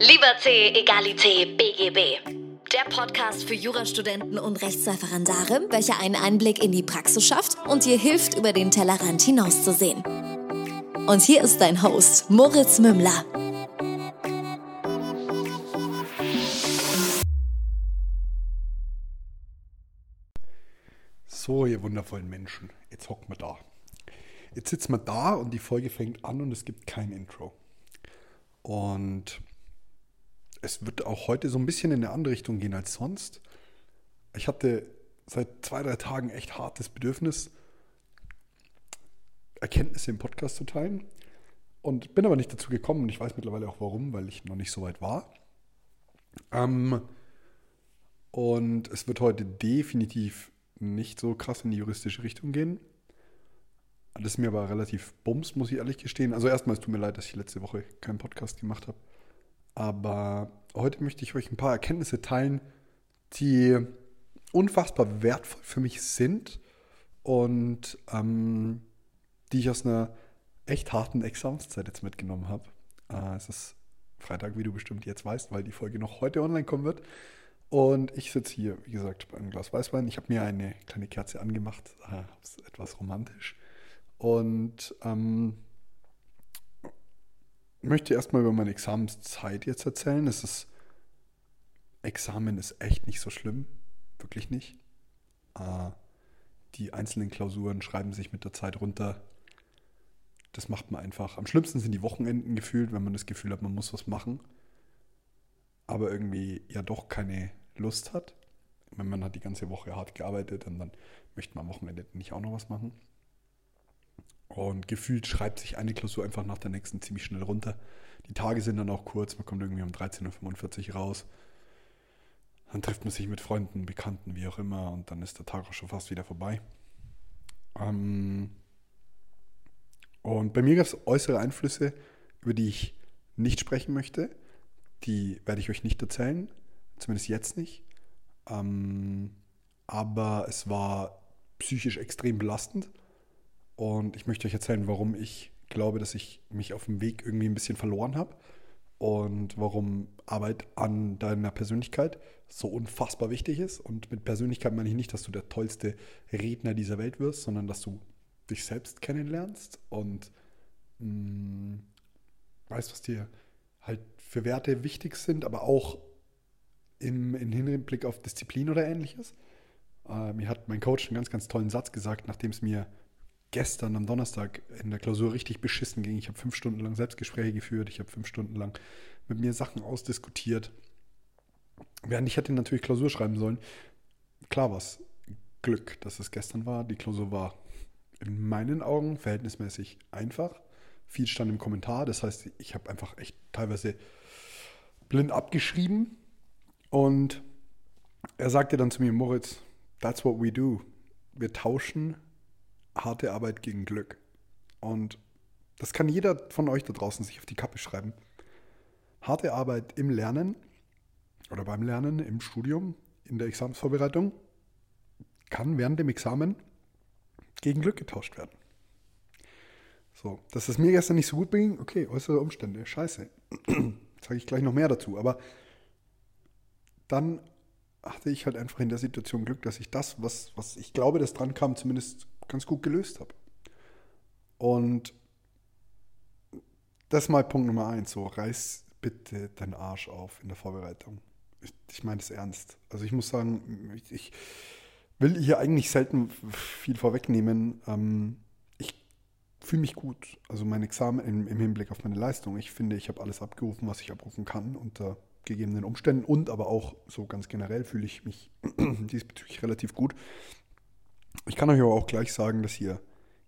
Liberté, Egalité, BGB. Der Podcast für Jurastudenten und Rechtsreferendare, welcher einen Einblick in die Praxis schafft und dir hilft, über den Tellerrand hinauszusehen. Und hier ist dein Host, Moritz Mümmler. So, ihr wundervollen Menschen, jetzt hockt man da. Jetzt sitzt man da und die Folge fängt an und es gibt kein Intro. Und es wird auch heute so ein bisschen in eine andere Richtung gehen als sonst. Ich hatte seit zwei, drei Tagen echt hartes Bedürfnis, Erkenntnisse im Podcast zu teilen. Und bin aber nicht dazu gekommen und ich weiß mittlerweile auch warum, weil ich noch nicht so weit war. Ähm, und es wird heute definitiv nicht so krass in die juristische Richtung gehen. Das ist mir aber relativ bums, muss ich ehrlich gestehen. Also erstmal, es tut mir leid, dass ich letzte Woche keinen Podcast gemacht habe. Aber heute möchte ich euch ein paar Erkenntnisse teilen, die unfassbar wertvoll für mich sind und ähm, die ich aus einer echt harten Examenszeit jetzt mitgenommen habe. Äh, es ist Freitag, wie du bestimmt jetzt weißt, weil die Folge noch heute online kommen wird. Und ich sitze hier, wie gesagt, bei einem Glas Weißwein. Ich habe mir eine kleine Kerze angemacht. Ist etwas romantisch. Und ähm, möchte erstmal über meine Examenszeit jetzt erzählen. Es ist, Examen ist echt nicht so schlimm. Wirklich nicht. Äh, die einzelnen Klausuren schreiben sich mit der Zeit runter. Das macht man einfach. Am schlimmsten sind die Wochenenden gefühlt, wenn man das Gefühl hat, man muss was machen aber irgendwie ja doch keine Lust hat. Wenn man hat die ganze Woche hart gearbeitet und dann möchte man am Wochenende nicht auch noch was machen. Und gefühlt schreibt sich eine Klausur einfach nach der nächsten ziemlich schnell runter. Die Tage sind dann auch kurz, man kommt irgendwie um 13.45 Uhr raus. Dann trifft man sich mit Freunden, Bekannten, wie auch immer, und dann ist der Tag auch schon fast wieder vorbei. Ähm und bei mir gab es äußere Einflüsse, über die ich nicht sprechen möchte. Die werde ich euch nicht erzählen, zumindest jetzt nicht. Ähm, aber es war psychisch extrem belastend. Und ich möchte euch erzählen, warum ich glaube, dass ich mich auf dem Weg irgendwie ein bisschen verloren habe. Und warum Arbeit an deiner Persönlichkeit so unfassbar wichtig ist. Und mit Persönlichkeit meine ich nicht, dass du der tollste Redner dieser Welt wirst, sondern dass du dich selbst kennenlernst und mh, mm, weißt, was dir halt für Werte wichtig sind, aber auch im, im Hinblick auf Disziplin oder ähnliches. Äh, mir hat mein Coach einen ganz, ganz tollen Satz gesagt, nachdem es mir gestern am Donnerstag in der Klausur richtig beschissen ging. Ich habe fünf Stunden lang Selbstgespräche geführt, ich habe fünf Stunden lang mit mir Sachen ausdiskutiert. Während ich hätte natürlich Klausur schreiben sollen. Klar war es Glück, dass es gestern war. Die Klausur war in meinen Augen verhältnismäßig einfach. Viel stand im Kommentar, das heißt, ich habe einfach echt teilweise blind abgeschrieben. Und er sagte dann zu mir, Moritz, that's what we do. Wir tauschen harte Arbeit gegen Glück. Und das kann jeder von euch da draußen sich auf die Kappe schreiben. Harte Arbeit im Lernen oder beim Lernen, im Studium, in der Examensvorbereitung kann während dem Examen gegen Glück getauscht werden. So, dass es mir gestern nicht so gut ging, okay, äußere Umstände, scheiße. Sage ich gleich noch mehr dazu. Aber dann hatte ich halt einfach in der Situation Glück, dass ich das, was, was ich glaube, das dran kam, zumindest ganz gut gelöst habe. Und das ist mal Punkt Nummer eins. So, reiß bitte deinen Arsch auf in der Vorbereitung. Ich, ich meine es ernst. Also ich muss sagen, ich, ich, will hier eigentlich selten viel vorwegnehmen. Ähm, fühle mich gut. Also mein Examen im, im, Hinblick auf meine Leistung. Ich finde, ich habe alles abgerufen, was ich abrufen kann unter gegebenen Umständen und aber auch so ganz generell fühle ich mich diesbezüglich relativ gut. Ich kann euch aber auch gleich sagen, dass ihr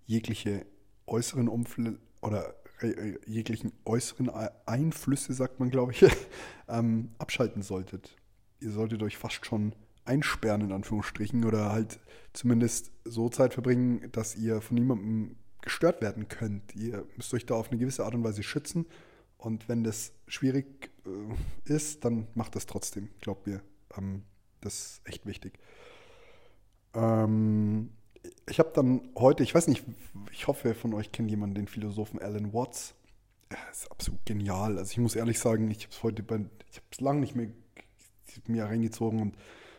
jegliche äußeren Umfl oder äh, jeglichen äußeren Einflüsse, sagt man, glaube ich, ähm, abschalten solltet. Ihr solltet euch fast schon einsperren, in Anführungsstrichen, oder halt zumindest so Zeit verbringen, dass ihr von niemandem gestört werden könnt. Ihr müsst euch da auf eine gewisse Art und Weise schützen. Und wenn das schwierig äh, ist, dann macht das trotzdem, glaubt mir. Ähm, das ist echt wichtig. Ähm, ich habe dann heute, ich weiß nicht, ich hoffe, von euch kennt jemand den Philosophen Alan Watts. ja, ist absolut genial. Also ich muss ehrlich sagen, ich habe es heute bei, ich habe es lange nicht mehr mir reingezogen und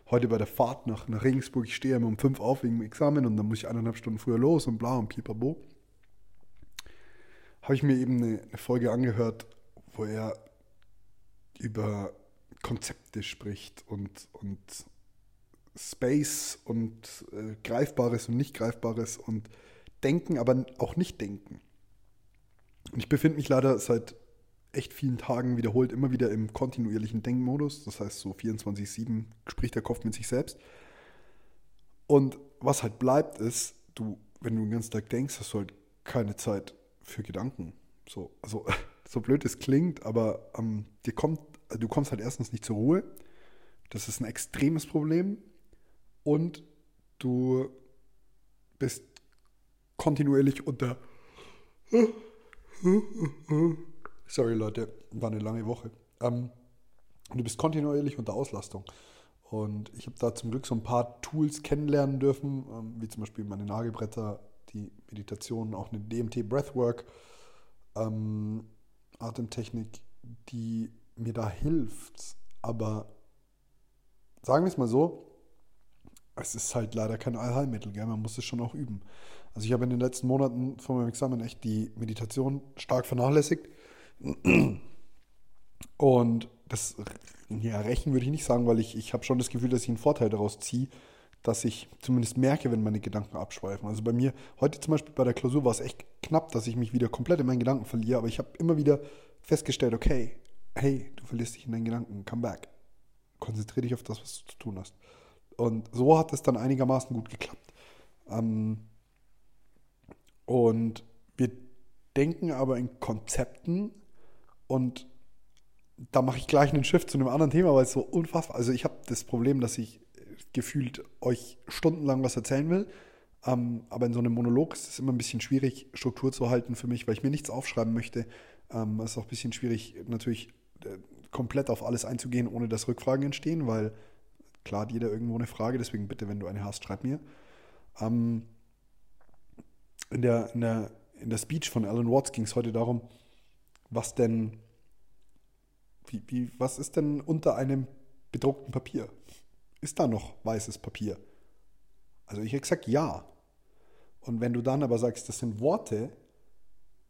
heute bei der Fahrt nach, nach Regensburg, ich stehe immer um fünf auf wegen dem Examen und dann muss ich eineinhalb Stunden früher los und bla und pipapo. Habe ich mir eben eine, eine Folge angehört, wo er über Konzepte spricht und, und Space und äh, Greifbares und nicht Greifbares und Denken, aber auch nicht Denken. Und ich befinde mich leider seit echt vielen Tagen wiederholt immer wieder im kontinuierlichen Denkmodus. Das heißt, so 24-7 spricht der Kopf mit sich selbst. Und was halt bleibt, ist, du, wenn du den ganzen Tag denkst, hast du halt keine Zeit für Gedanken. So, also, so blöd es klingt, aber ähm, dir kommt, du kommst halt erstens nicht zur Ruhe. Das ist ein extremes Problem. Und du bist kontinuierlich unter Sorry Leute, war eine lange Woche. Ähm, du bist kontinuierlich unter Auslastung. Und ich habe da zum Glück so ein paar Tools kennenlernen dürfen, ähm, wie zum Beispiel meine Nagelbretter, die Meditation, auch eine DMT Breathwork, ähm, Atemtechnik, die mir da hilft. Aber sagen wir es mal so, es ist halt leider kein Allheilmittel, gell? man muss es schon auch üben. Also ich habe in den letzten Monaten vor meinem Examen echt die Meditation stark vernachlässigt. Und das ja, rächen würde ich nicht sagen, weil ich, ich habe schon das Gefühl, dass ich einen Vorteil daraus ziehe, dass ich zumindest merke, wenn meine Gedanken abschweifen. Also bei mir, heute zum Beispiel bei der Klausur war es echt knapp, dass ich mich wieder komplett in meinen Gedanken verliere, aber ich habe immer wieder festgestellt, okay, hey, du verlierst dich in deinen Gedanken, come back. Konzentriere dich auf das, was du zu tun hast. Und so hat es dann einigermaßen gut geklappt. Ähm, und wir denken aber in Konzepten und da mache ich gleich einen Shift zu einem anderen Thema, weil es so unfassbar. Also ich habe das Problem, dass ich gefühlt euch stundenlang was erzählen will. Ähm, aber in so einem Monolog ist es immer ein bisschen schwierig, Struktur zu halten für mich, weil ich mir nichts aufschreiben möchte. Ähm, es ist auch ein bisschen schwierig, natürlich äh, komplett auf alles einzugehen, ohne dass Rückfragen entstehen, weil klar hat jeder irgendwo eine Frage, deswegen bitte, wenn du eine hast, schreib mir. Ähm, in der, in der, in der Speech von Alan Watts ging es heute darum, was denn, wie, wie, was ist denn unter einem bedruckten Papier? Ist da noch weißes Papier? Also ich habe gesagt ja. Und wenn du dann aber sagst, das sind Worte,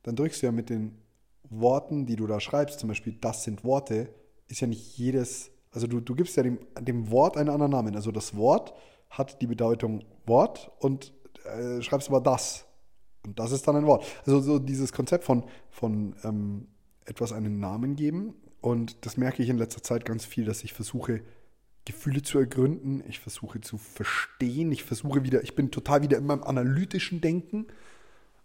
dann drückst du ja mit den Worten, die du da schreibst, zum Beispiel das sind Worte, ist ja nicht jedes, also du, du gibst ja dem, dem Wort einen anderen Namen. Also das Wort hat die Bedeutung Wort und äh, schreibst aber das. Und das ist dann ein Wort. Also so dieses Konzept von, von ähm, etwas einen Namen geben. Und das merke ich in letzter Zeit ganz viel, dass ich versuche, Gefühle zu ergründen. Ich versuche zu verstehen. Ich versuche wieder, ich bin total wieder in meinem analytischen Denken,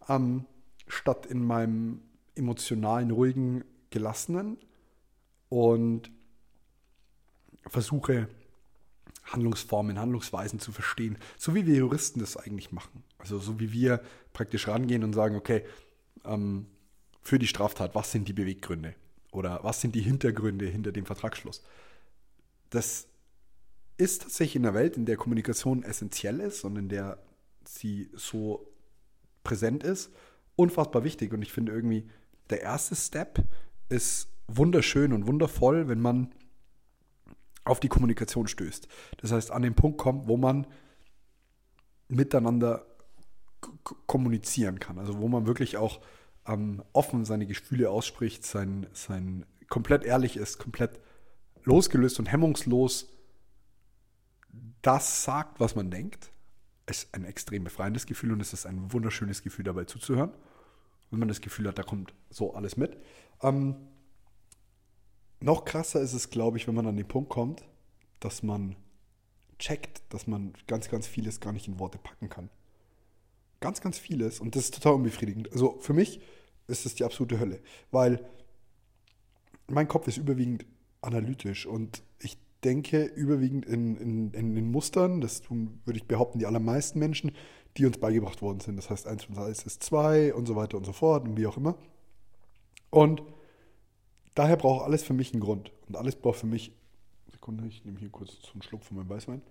ähm, statt in meinem emotionalen, ruhigen, gelassenen. Und versuche Handlungsformen, Handlungsweisen zu verstehen, so wie wir Juristen das eigentlich machen. Also so wie wir praktisch rangehen und sagen, okay, ähm, für die Straftat, was sind die Beweggründe? Oder was sind die Hintergründe hinter dem Vertragsschluss? Das ist tatsächlich in einer Welt, in der Kommunikation essentiell ist und in der sie so präsent ist, unfassbar wichtig. Und ich finde irgendwie, der erste Step ist wunderschön und wundervoll, wenn man auf die Kommunikation stößt. Das heißt, an den Punkt kommt, wo man miteinander kommunizieren kann. Also wo man wirklich auch ähm, offen seine Gefühle ausspricht, sein, sein komplett ehrlich ist, komplett losgelöst und hemmungslos das sagt, was man denkt. Ist ein extrem befreiendes Gefühl und es ist ein wunderschönes Gefühl, dabei zuzuhören. Wenn man das Gefühl hat, da kommt so alles mit. Ähm, noch krasser ist es, glaube ich, wenn man an den Punkt kommt, dass man checkt, dass man ganz, ganz vieles gar nicht in Worte packen kann. Ganz, ganz vieles. Und das ist total unbefriedigend. Also für mich ist es die absolute Hölle, weil mein Kopf ist überwiegend analytisch und ich denke überwiegend in, in, in, in Mustern. Das tun, würde ich behaupten, die allermeisten Menschen, die uns beigebracht worden sind. Das heißt, 1 plus 1 ist 2 und so weiter und so fort und wie auch immer. Und daher braucht alles für mich einen Grund. Und alles braucht für mich. Sekunde, ich nehme hier kurz so einen Schluck von meinem Weißwein.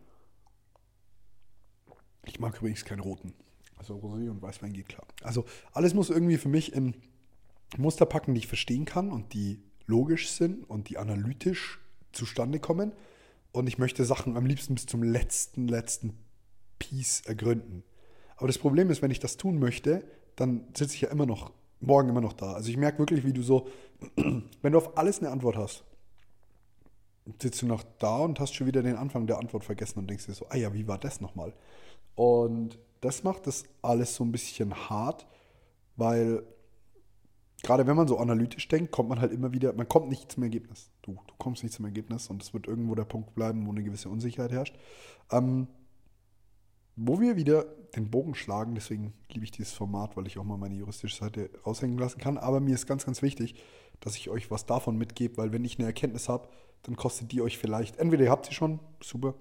Ich mag übrigens keinen roten. Also Rosé und Weißwein geht klar. Also alles muss irgendwie für mich in, Muster packen, die ich verstehen kann und die logisch sind und die analytisch zustande kommen. Und ich möchte Sachen am liebsten bis zum letzten, letzten Piece ergründen. Aber das Problem ist, wenn ich das tun möchte, dann sitze ich ja immer noch, morgen immer noch da. Also ich merke wirklich, wie du so, wenn du auf alles eine Antwort hast, sitzt du noch da und hast schon wieder den Anfang der Antwort vergessen und denkst dir so, ah ja, wie war das nochmal? Und das macht das alles so ein bisschen hart, weil gerade wenn man so analytisch denkt, kommt man halt immer wieder, man kommt nicht zum Ergebnis. Du, du kommst nicht zum Ergebnis und es wird irgendwo der Punkt bleiben, wo eine gewisse Unsicherheit herrscht. Ähm, wo wir wieder den Bogen schlagen, deswegen liebe ich dieses Format, weil ich auch mal meine juristische Seite raushängen lassen kann. Aber mir ist ganz, ganz wichtig, dass ich euch was davon mitgebe, weil wenn ich eine Erkenntnis habe, dann kostet die euch vielleicht, entweder ihr habt sie schon, super,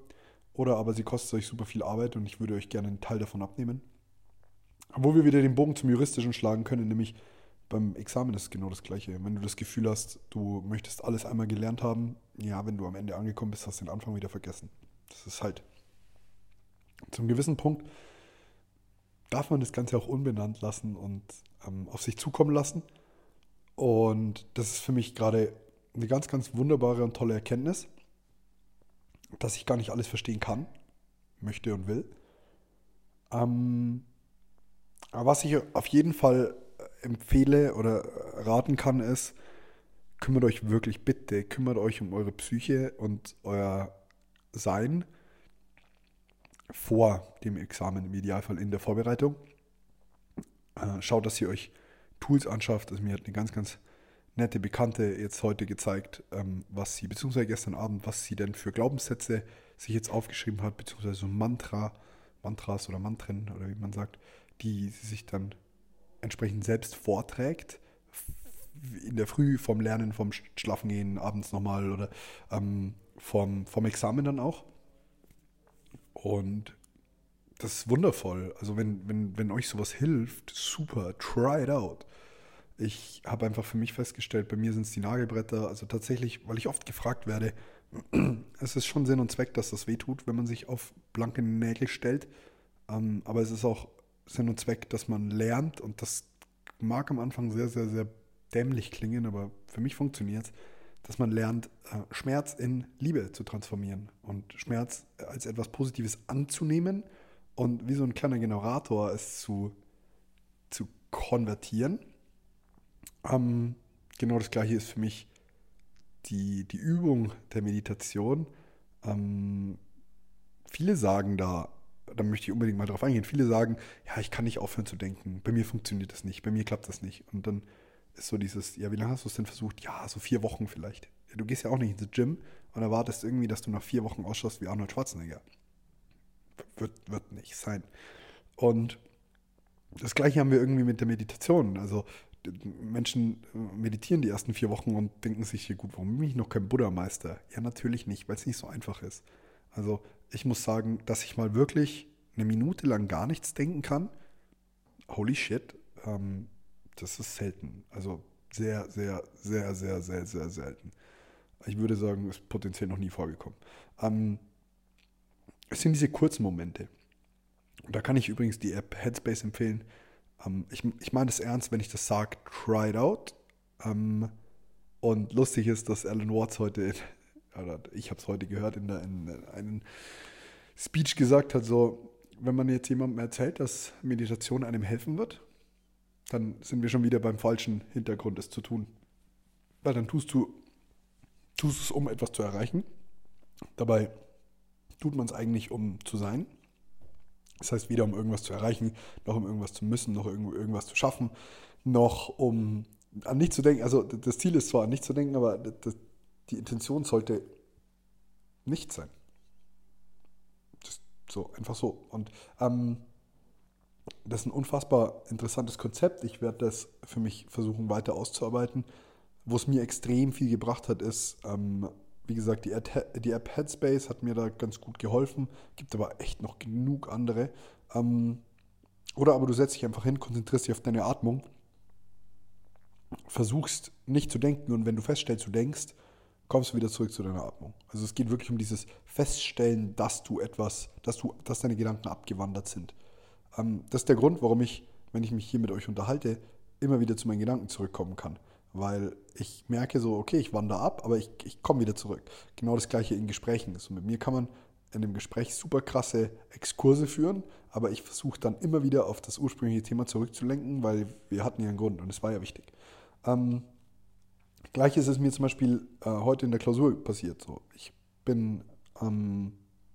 oder aber sie kostet euch super viel Arbeit und ich würde euch gerne einen Teil davon abnehmen. Wo wir wieder den Bogen zum Juristischen schlagen können, nämlich beim Examen ist genau das Gleiche. Wenn du das Gefühl hast, du möchtest alles einmal gelernt haben, ja, wenn du am Ende angekommen bist, hast du den Anfang wieder vergessen. Das ist halt zum gewissen Punkt darf man das Ganze auch unbenannt lassen und ähm, auf sich zukommen lassen. Und das ist für mich gerade eine ganz, ganz wunderbare und tolle Erkenntnis, dass ich gar nicht alles verstehen kann, möchte und will. Ähm, aber was ich auf jeden Fall empfehle oder raten kann, ist, kümmert euch wirklich bitte, kümmert euch um eure Psyche und euer Sein vor dem Examen, im Idealfall in der Vorbereitung. Äh, schaut, dass ihr euch Tools anschafft. Also mir hat eine ganz, ganz nette Bekannte jetzt heute gezeigt, ähm, was sie, beziehungsweise gestern Abend, was sie denn für Glaubenssätze sich jetzt aufgeschrieben hat, beziehungsweise so Mantra, Mantras oder Mantren oder wie man sagt, die sie sich dann entsprechend selbst vorträgt. In der Früh vom Lernen, vom Schlafengehen, abends nochmal oder ähm, vom, vom Examen dann auch. Und das ist wundervoll. Also wenn, wenn, wenn euch sowas hilft, super, try it out. Ich habe einfach für mich festgestellt, bei mir sind es die Nagelbretter. Also tatsächlich, weil ich oft gefragt werde, es ist schon Sinn und Zweck, dass das wehtut, wenn man sich auf blanke Nägel stellt. Ähm, aber es ist auch Sinn und Zweck, dass man lernt und das mag am Anfang sehr, sehr, sehr dämlich klingen, aber für mich funktioniert es dass man lernt, äh, Schmerz in Liebe zu transformieren und Schmerz als etwas Positives anzunehmen und wie so ein kleiner Generator es zu, zu konvertieren. Ähm, genau das gleiche ist für mich die, die Übung der Meditation. Ähm, viele sagen da, da möchte ich unbedingt mal drauf eingehen, viele sagen, ja, ich kann nicht aufhören zu denken, bei mir funktioniert das nicht, bei mir klappt das nicht. Und dann ist so dieses, ja, wie lange hast du es denn versucht? Ja, so vier Wochen vielleicht. Du gehst ja auch nicht ins Gym und erwartest irgendwie, dass du nach vier Wochen ausschaust wie Arnold Schwarzenegger. Wird, wird nicht sein. Und das gleiche haben wir irgendwie mit der Meditation. Also Menschen meditieren die ersten vier Wochen und denken sich hier, gut, warum bin ich noch kein Buddha-Meister? Ja, natürlich nicht, weil es nicht so einfach ist. Also ich muss sagen, dass ich mal wirklich eine Minute lang gar nichts denken kann, holy shit, ähm, das ist selten. Also sehr, sehr, sehr, sehr, sehr, sehr selten. Ich würde sagen, ist potenziell noch nie vorgekommen. Ähm, es sind diese kurzen Momente. Und da kann ich übrigens die App Headspace empfehlen. Ähm, ich ich meine das ernst, wenn ich das sage, try it out. Ähm, und lustig ist, dass Alan Watts heute, oder ich habe es heute gehört, in, der, in einem Speech gesagt hat, so, wenn man jetzt jemandem erzählt, dass Meditation einem helfen wird, dann sind wir schon wieder beim falschen Hintergrund, es zu tun. Weil dann tust du, tust es, um etwas zu erreichen. Dabei tut man es eigentlich, um zu sein. Das heißt, weder um irgendwas zu erreichen, noch um irgendwas zu müssen, noch irgendwas zu schaffen, noch um an nichts zu denken. Also das Ziel ist zwar an nichts zu denken, aber das, die Intention sollte nicht sein. Das, so, einfach so. Und ähm, das ist ein unfassbar interessantes Konzept. Ich werde das für mich versuchen weiter auszuarbeiten. Wo es mir extrem viel gebracht hat, ist, ähm, wie gesagt, die App, die App, Headspace hat mir da ganz gut geholfen. Gibt aber echt noch genug andere. Ähm, oder aber du setzt dich einfach hin, konzentrierst dich auf deine Atmung, versuchst nicht zu denken und wenn du feststellst, du denkst, kommst du wieder zurück zu deiner Atmung. Also es geht wirklich um dieses Feststellen, dass du etwas, dass du, dass deine Gedanken abgewandert sind. Ähm, das ist der Grund, warum ich, wenn ich mich hier mit euch unterhalte, immer wieder zu meinen Gedanken zurückkommen kann. Weil ich merke so, okay, ich wandere ab, aber ich, ich komme wieder zurück. Genau das gleiche in Gesprächen. So mit mir kann man in dem Gespräch super krasse Exkurse führen, aber ich versuche dann immer wieder auf das ursprüngliche Thema zurückzulenken, weil wir hatten ja einen Grund und es war ja wichtig. Ähm, Gleiches ist mir zum Beispiel äh, heute in der Klausur passiert. So, ich bin ähm,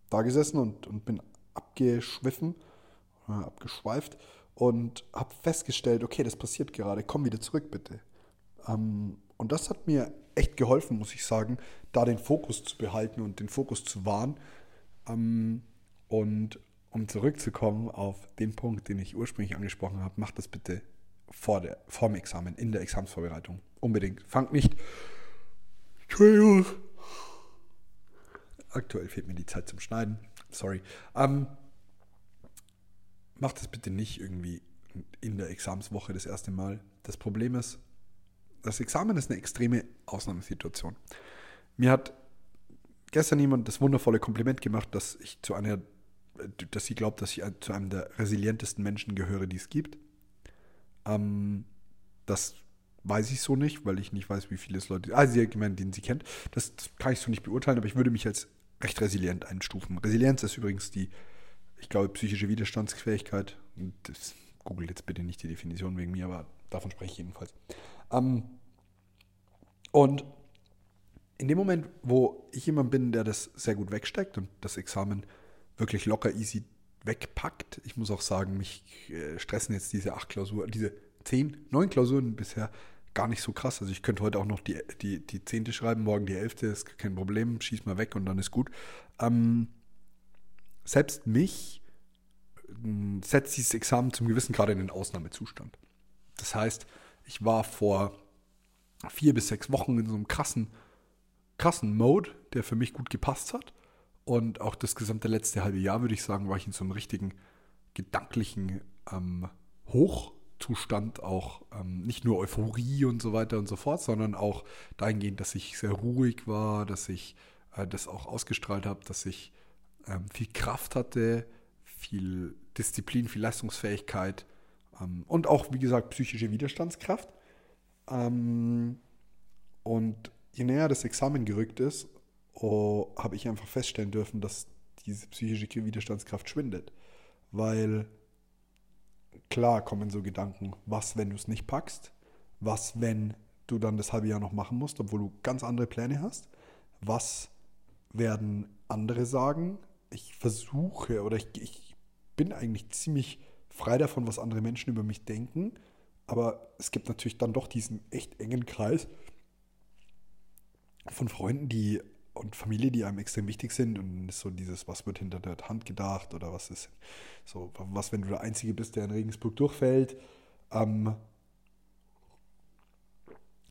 da gesessen und, und bin abgeschwiffen, abgeschweift und habe festgestellt, okay, das passiert gerade, komm wieder zurück bitte. Ähm, und das hat mir echt geholfen, muss ich sagen, da den Fokus zu behalten und den Fokus zu wahren. Ähm, und um zurückzukommen auf den Punkt, den ich ursprünglich angesprochen habe, macht das bitte vor, der, vor dem Examen, in der Examensvorbereitung. Unbedingt. Fangt nicht. Entschuldigung. Aktuell fehlt mir die Zeit zum Schneiden. Sorry. Ähm, macht das bitte nicht irgendwie in der Examenswoche das erste Mal. Das Problem ist, das Examen ist eine extreme Ausnahmesituation. Mir hat gestern jemand das wundervolle Kompliment gemacht, dass ich zu einer, dass sie glaubt, dass ich zu einem der resilientesten Menschen gehöre, die es gibt. Ähm, das weiß ich so nicht, weil ich nicht weiß, wie viele Leute, also sie hat gemeint, den sie kennt. Das, kann ich so nicht beurteilen, aber ich würde mich als recht resilient einstufen. Resilienz ist übrigens die, ich glaube, psychische Widerstandsfähigkeit. Das, googelt jetzt bitte nicht die Definition wegen mir, aber davon spreche ich jedenfalls. Ähm, und in dem Moment, wo ich jemand bin, der das sehr gut wegsteckt und das Examen wirklich locker easy wegpackt, ich muss auch sagen, mich äh, stressen jetzt diese acht Klausuren, diese zehn, neun Klausuren bisher gar nicht so krass. Also ich könnte heute auch noch die, die, die zehnte schreiben, morgen die elfte, ist kein Problem, schieß mal weg und dann ist gut. Ähm, selbst mich äh, setzt dieses Examen zum gewissen Grad in den Ausnahmezustand. Das heißt, ich war vor vier bis sechs Wochen in so einem krassen, krassen Mode, der für mich gut gepasst hat. Und auch das gesamte letzte halbe Jahr, würde ich sagen, war ich in so einem richtigen gedanklichen ähm, Hoch Zustand auch ähm, nicht nur Euphorie und so weiter und so fort, sondern auch dahingehend, dass ich sehr ruhig war, dass ich äh, das auch ausgestrahlt habe, dass ich ähm, viel Kraft hatte, viel Disziplin, viel Leistungsfähigkeit ähm, und auch, wie gesagt, psychische Widerstandskraft. Ähm, und je näher das Examen gerückt ist, oh, habe ich einfach feststellen dürfen, dass diese psychische Widerstandskraft schwindet. Weil klar kommen so Gedanken, was, wenn du es nicht packst? Was, wenn du dann das halbe Jahr noch machen musst, obwohl du ganz andere Pläne hast? Was werden andere sagen? Ich versuche oder ich, ich bin eigentlich ziemlich frei davon, was andere Menschen über mich denken. Aber es gibt natürlich dann doch diesen echt engen Kreis von Freunden, die und Familie, die einem extrem wichtig sind und so dieses, was wird hinter der Hand gedacht oder was ist so, was, wenn du der Einzige bist, der in Regensburg durchfällt. Ähm,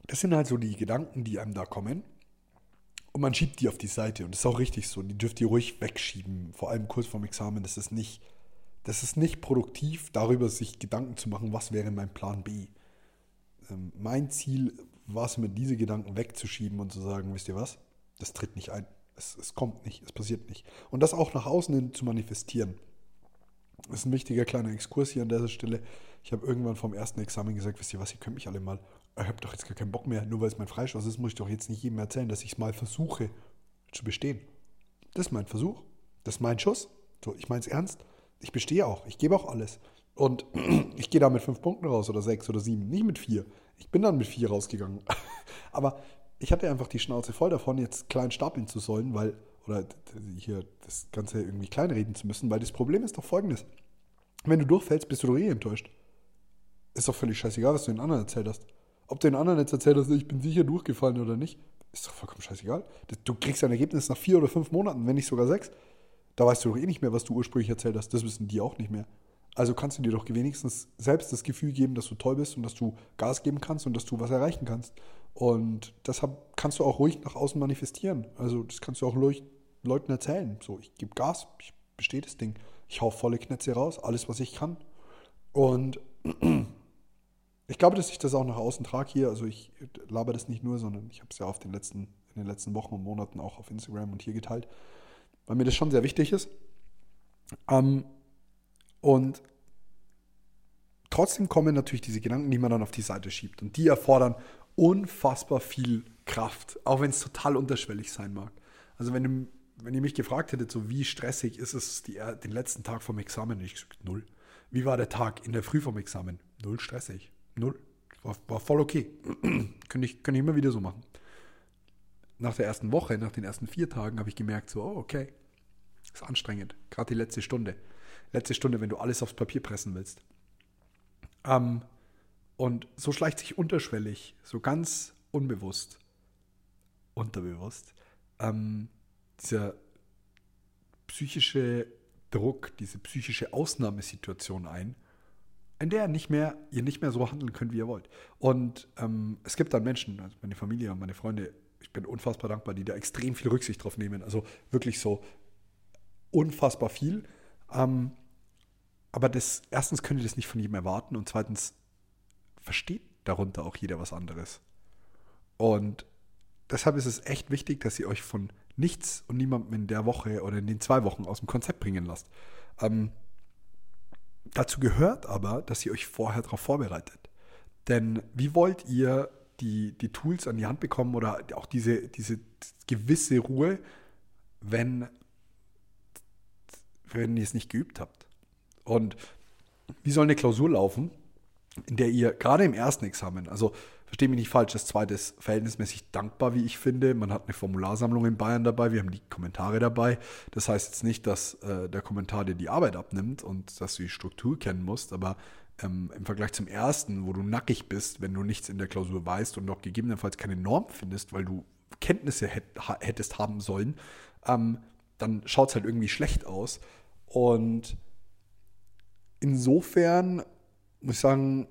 das sind halt so die Gedanken, die einem da kommen. Und man schiebt die auf die Seite. Und das ist auch richtig so. Die dürft ihr ruhig wegschieben. Vor allem kurz vorm Examen. Das ist nicht, das ist nicht produktiv, darüber sich Gedanken zu machen, was wäre mein Plan B. Ähm, mein Ziel war es, mir diese Gedanken wegzuschieben und zu sagen, wisst ihr was? Das tritt nicht ein. Es, es kommt nicht, es passiert nicht. Und das auch nach außen hin zu manifestieren. Das ist ein wichtiger kleiner Exkurs hier an dieser Stelle. Ich habe irgendwann vom ersten Examen gesagt, wisst ihr was, ihr könnt mich alle mal, ich habe doch jetzt gar keinen Bock mehr, nur weil es mein Freistoß ist, muss ich doch jetzt nicht jedem erzählen, dass ich es mal versuche zu bestehen. Das ist mein Versuch, das ist mein Schuss. So, ich meine es ernst. Ich bestehe auch, ich gebe auch alles. Und ich gehe da mit fünf Punkten raus oder sechs oder sieben, nicht mit vier. Ich bin dann mit vier rausgegangen. Aber ich hatte einfach die Schnauze voll davon, jetzt klein stapeln zu sollen, weil, oder hier das Ganze irgendwie kleinreden zu müssen, weil das Problem ist doch folgendes. Wenn du durchfällst, bist du doch eh enttäuscht. Ist doch völlig scheißegal, was du den anderen erzählt hast. Ob du den anderen jetzt erzählt hast, ich bin sicher durchgefallen oder nicht, ist doch vollkommen scheißegal. Du kriegst ein Ergebnis nach vier oder fünf Monaten, wenn nicht sogar sechs. Da weißt du doch eh nicht mehr, was du ursprünglich erzählt hast. Das wissen die auch nicht mehr. Also kannst du dir doch wenigstens selbst das Gefühl geben, dass du toll bist und dass du Gas geben kannst und dass du was erreichen kannst. Und deshalb kannst du auch ruhig nach außen manifestieren. Also das kannst du auch ruhig Leuten erzählen. So, ich gebe Gas, ich bestehe das Ding. Ich hau volle Knetze raus, alles, was ich kann. Und ich glaube, dass ich das auch nach außen trage hier. Also ich laber das nicht nur, sondern ich habe es ja auf den letzten, in den letzten Wochen und Monaten auch auf Instagram und hier geteilt, weil mir das schon sehr wichtig ist. Ähm, und trotzdem kommen natürlich diese Gedanken, die man dann auf die Seite schiebt. Und die erfordern unfassbar viel Kraft, auch wenn es total unterschwellig sein mag. Also wenn, wenn ihr mich gefragt hättet, so wie stressig ist es die, den letzten Tag vom Examen, ich gesagt, null. Wie war der Tag in der Früh vom Examen? Null stressig. Null. War, war voll okay. könnte, ich, könnte ich immer wieder so machen. Nach der ersten Woche, nach den ersten vier Tagen habe ich gemerkt, so, oh, okay, ist anstrengend. Gerade die letzte Stunde. Letzte Stunde, wenn du alles aufs Papier pressen willst. Ähm, und so schleicht sich unterschwellig, so ganz unbewusst, unterbewusst, ähm, dieser psychische Druck, diese psychische Ausnahmesituation ein, in der nicht mehr, ihr nicht mehr so handeln könnt, wie ihr wollt. Und ähm, es gibt dann Menschen, also meine Familie und meine Freunde, ich bin unfassbar dankbar, die da extrem viel Rücksicht drauf nehmen. Also wirklich so unfassbar viel. Ähm, aber das, erstens könnt ihr das nicht von jedem erwarten und zweitens versteht darunter auch jeder was anderes. Und deshalb ist es echt wichtig, dass ihr euch von nichts und niemandem in der Woche oder in den zwei Wochen aus dem Konzept bringen lasst. Ähm, dazu gehört aber, dass ihr euch vorher darauf vorbereitet. Denn wie wollt ihr die, die Tools an die Hand bekommen oder auch diese, diese gewisse Ruhe, wenn, wenn ihr es nicht geübt habt? Und wie soll eine Klausur laufen, in der ihr gerade im ersten Examen, also verstehe mich nicht falsch, das zweite ist verhältnismäßig dankbar, wie ich finde. Man hat eine Formularsammlung in Bayern dabei, wir haben die Kommentare dabei. Das heißt jetzt nicht, dass äh, der Kommentar dir die Arbeit abnimmt und dass du die Struktur kennen musst, aber ähm, im Vergleich zum ersten, wo du nackig bist, wenn du nichts in der Klausur weißt und noch gegebenenfalls keine Norm findest, weil du Kenntnisse hättest haben sollen, ähm, dann schaut es halt irgendwie schlecht aus. Und insofern muss ich sagen,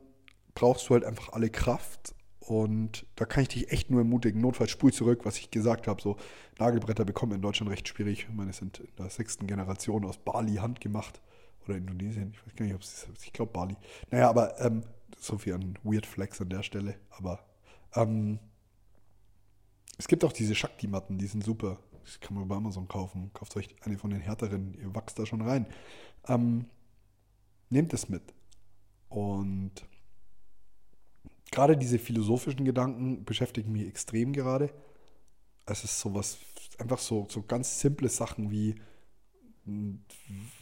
brauchst du halt einfach alle Kraft. Und da kann ich dich echt nur ermutigen. Notfalls spul zurück, was ich gesagt habe. So, Nagelbretter bekommen in Deutschland recht schwierig. Ich meine, es sind in der sechsten Generation aus Bali handgemacht. Oder Indonesien. Ich weiß gar nicht, ob es ist. Ich glaube Bali. Naja, aber ähm, so viel an Weird Flex an der Stelle. Aber ähm, es gibt auch diese Shakti-Matten, die sind super. Das kann man bei Amazon kaufen. Kauft euch eine von den härteren. Ihr wachst da schon rein. Ähm, nehmt es mit. Und gerade diese philosophischen Gedanken beschäftigen mich extrem gerade. Es ist sowas, einfach so, so ganz simple Sachen wie,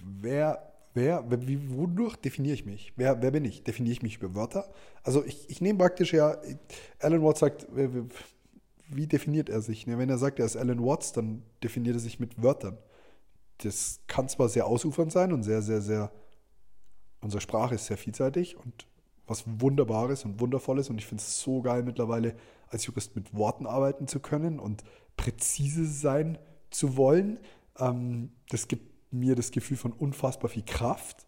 wer, wer, wie, wodurch definiere ich mich? Wer, wer bin ich? Definiere ich mich über Wörter? Also ich, ich nehme praktisch ja, Alan Watts sagt, wie definiert er sich? Wenn er sagt, er ist Alan Watts, dann definiert er sich mit Wörtern. Das kann zwar sehr ausufernd sein und sehr, sehr, sehr unsere Sprache ist sehr vielseitig und was Wunderbares und Wundervolles. Und ich finde es so geil mittlerweile, als Jurist mit Worten arbeiten zu können und präzise sein zu wollen. Ähm, das gibt mir das Gefühl von unfassbar viel Kraft,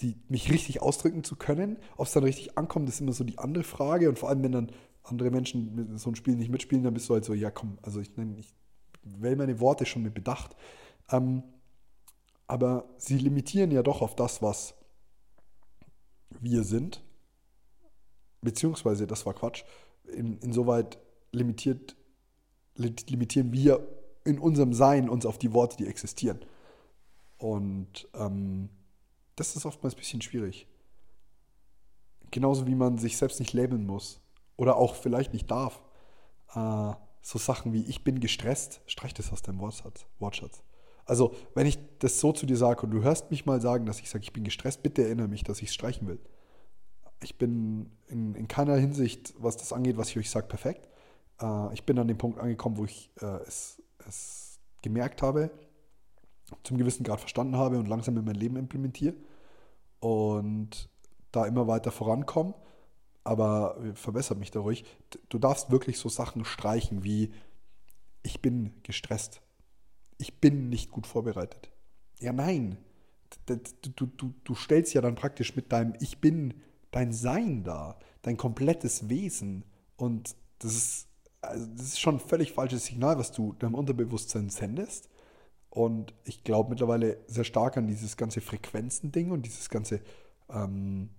die, mich richtig ausdrücken zu können. Ob es dann richtig ankommt, ist immer so die andere Frage. Und vor allem, wenn dann andere Menschen mit so einem Spiel nicht mitspielen, dann bist du halt so, ja komm, also ich, ich wähle meine Worte schon mit Bedacht. Ähm, aber sie limitieren ja doch auf das, was wir sind, beziehungsweise, das war Quatsch, in, insoweit limitiert, limitieren wir in unserem Sein uns auf die Worte, die existieren. Und ähm, das ist oftmals ein bisschen schwierig. Genauso wie man sich selbst nicht labeln muss oder auch vielleicht nicht darf. Äh, so Sachen wie ich bin gestresst, streich das aus deinem Wortschatz. Wortschatz. Also, wenn ich das so zu dir sage und du hörst mich mal sagen, dass ich sage, ich bin gestresst, bitte erinnere mich, dass ich es streichen will. Ich bin in, in, keiner Hinsicht, was das angeht, was ich euch sage, perfekt. Äh, ich bin an dem Punkt angekommen, wo ich äh, es, es gemerkt habe, zum gewissen Grad verstanden habe und langsam in mein Leben implementiere und da immer weiter vorankomme. Aber verbessert mich da ruhig. Du darfst wirklich so Sachen streichen wie ich bin gestresst ich bin nicht gut vorbereitet. Ja, nein. Du, du, du, du stellst ja dann praktisch mit deinem Ich bin dein Sein dar, dein komplettes Wesen. Und das ist, also das ist schon ein völlig falsches Signal, was du deinem Unterbewusstsein sendest. Und ich glaube mittlerweile sehr stark an dieses ganze Frequenzending und dieses ganze ähm,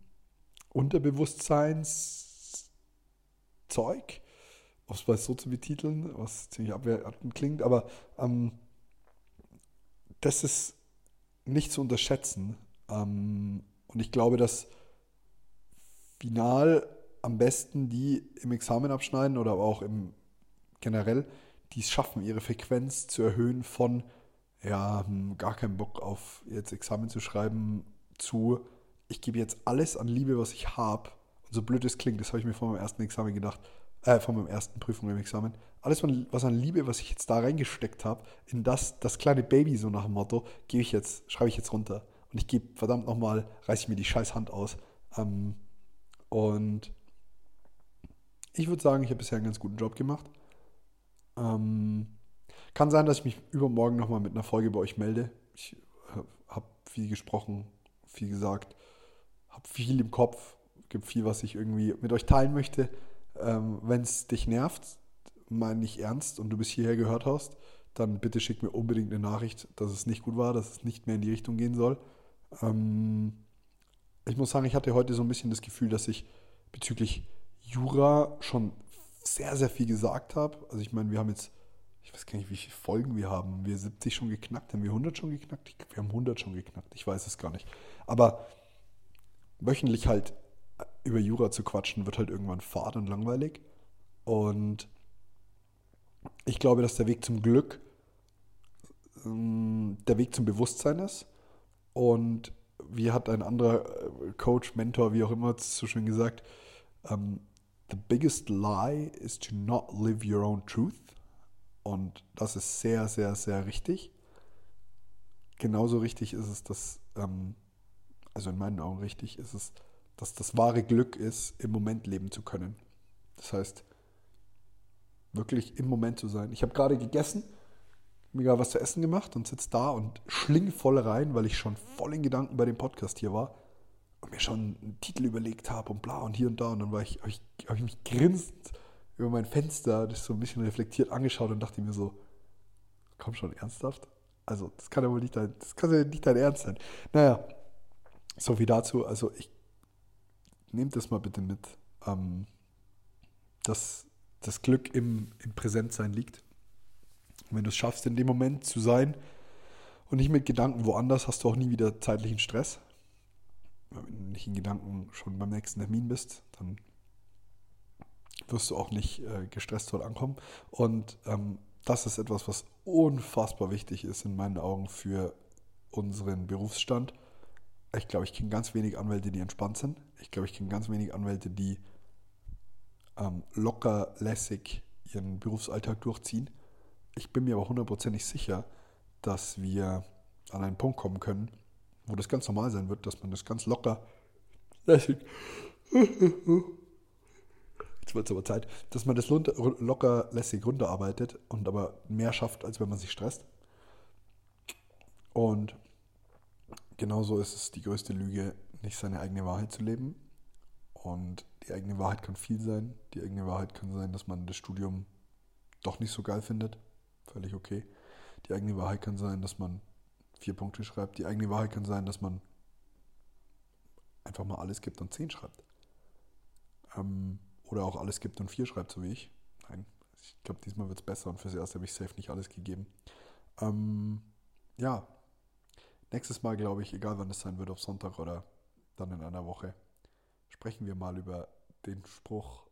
Unterbewusstseinszeug, um es mal so zu betiteln, was ziemlich abwertend klingt, aber ähm, das ist nicht zu unterschätzen. Ähm, und ich glaube, dass final am besten die im Examen abschneiden oder auch im generell, die es schaffen, ihre Frequenz zu erhöhen von, ja, hm, gar keinen Bock auf jetzt Examen zu schreiben, zu, ich gebe jetzt alles an Liebe, was ich habe. Und so blöd es klingt, das habe ich mir vor meinem ersten Examen gedacht, äh, vor meinem ersten Prüfung im Examen. Alles, was an Liebe, was ich jetzt da reingesteckt habe, in das, das kleine Baby, so nach dem Motto, gebe ich jetzt, schreibe ich jetzt runter. Und ich gebe verdammt nochmal, reiße ich mir die scheiß Hand aus. Ähm, und ich würde sagen, ich habe bisher einen ganz guten Job gemacht. Ähm, kann sein, dass ich mich übermorgen nochmal mit einer Folge bei euch melde. Ich habe viel gesprochen, viel gesagt, habe viel im Kopf, gibt viel, was ich irgendwie mit euch teilen möchte. Ähm, Wenn es dich nervt, meine ich ernst und du bis hierher gehört hast, dann bitte schick mir unbedingt eine Nachricht, dass es nicht gut war, dass es nicht mehr in die Richtung gehen soll. Ähm, ich muss sagen, ich hatte heute so ein bisschen das Gefühl, dass ich bezüglich Jura schon sehr, sehr viel gesagt habe. Also ich meine, wir haben jetzt, ich weiß gar nicht, wie viele Folgen wir haben. Wir 70 schon geknackt, haben wir 100 schon geknackt? Wir haben 100 schon geknackt, ich weiß es gar nicht. Aber wöchentlich halt über Jura zu quatschen, wird halt irgendwann fad und langweilig. Und ich glaube, dass der Weg zum Glück ähm, der Weg zum Bewusstsein ist. Und wie hat ein anderer äh, Coach, Mentor, wie auch immer, so schön gesagt, um, ähm, the biggest lie is to not live your own truth. Und das ist sehr, sehr, sehr richtig. Genauso richtig ist es, dass, ähm, also in meinen Augen richtig ist es, dass das wahre Glück ist, im Moment leben zu können. Das heißt, wirklich im Moment zu sein. Ich habe gerade gegessen, mir gerade was zu essen gemacht und sitze da und schlinge voll rein, weil ich schon voll in Gedanken bei dem Podcast hier war und mir schon einen Titel überlegt habe und bla und hier und da. Und dann war ich, habe ich, hab ich mich grinsend über mein Fenster, das so ein bisschen reflektiert angeschaut und dachte mir so, komm schon, ernsthaft? Also, das kann ja wohl nicht dein, das kann ja nicht dein Ernst sein. Naja, so viel dazu. Also, ich nehmt das mal bitte mit, ähm, dass das Glück im, im Präsentsein liegt. Und wenn du es schaffst, in dem Moment zu sein und nicht mit Gedanken woanders, hast du auch nie wieder zeitlichen Stress. Wenn du nicht in Gedanken schon beim nächsten Termin bist, dann wirst du auch nicht äh, gestresst dort ankommen. Und ähm, das ist etwas, was unfassbar wichtig ist in meinen Augen für unseren Berufsstand. Ich glaube, ich kenne ganz wenig Anwälte, die entspannt sind. Ich glaube, ich kenne ganz wenig Anwälte, die ähm, locker, lässig ihren Berufsalltag durchziehen. Ich bin mir aber hundertprozentig sicher, dass wir an einen Punkt kommen können, wo das ganz normal sein wird, dass man das ganz locker, lässig, jetzt wird es aber Zeit, dass man das locker, lässig runterarbeitet und aber mehr schafft, als wenn man sich stresst. Und genauso ist es die größte Lüge, nicht seine eigene Wahrheit zu leben. Und die eigene Wahrheit kann viel sein. Die eigene Wahrheit kann sein, dass man das Studium doch nicht so geil findet. Völlig okay. Die eigene Wahrheit kann sein, dass man vier Punkte schreibt. Die eigene Wahrheit kann sein, dass man einfach mal alles gibt und zehn schreibt. Ähm, oder auch alles gibt und vier schreibt, so wie ich. Nein, ich glaube, diesmal wird es besser und fürs Erste habe ich safe nicht alles gegeben. Ähm, ja, nächstes Mal glaube ich, egal wann es sein wird, ob Sonntag oder dann in einer Woche, sprechen wir mal über den Spruch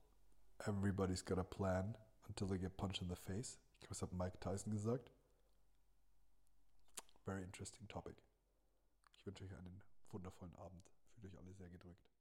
Everybody's got a plan until they get punched in the face. Ich glaube, das hat Mike Tyson gesagt. Very interesting topic. Ich wünsche euch einen wundervollen Abend. Fühlt euch alle sehr gedrückt.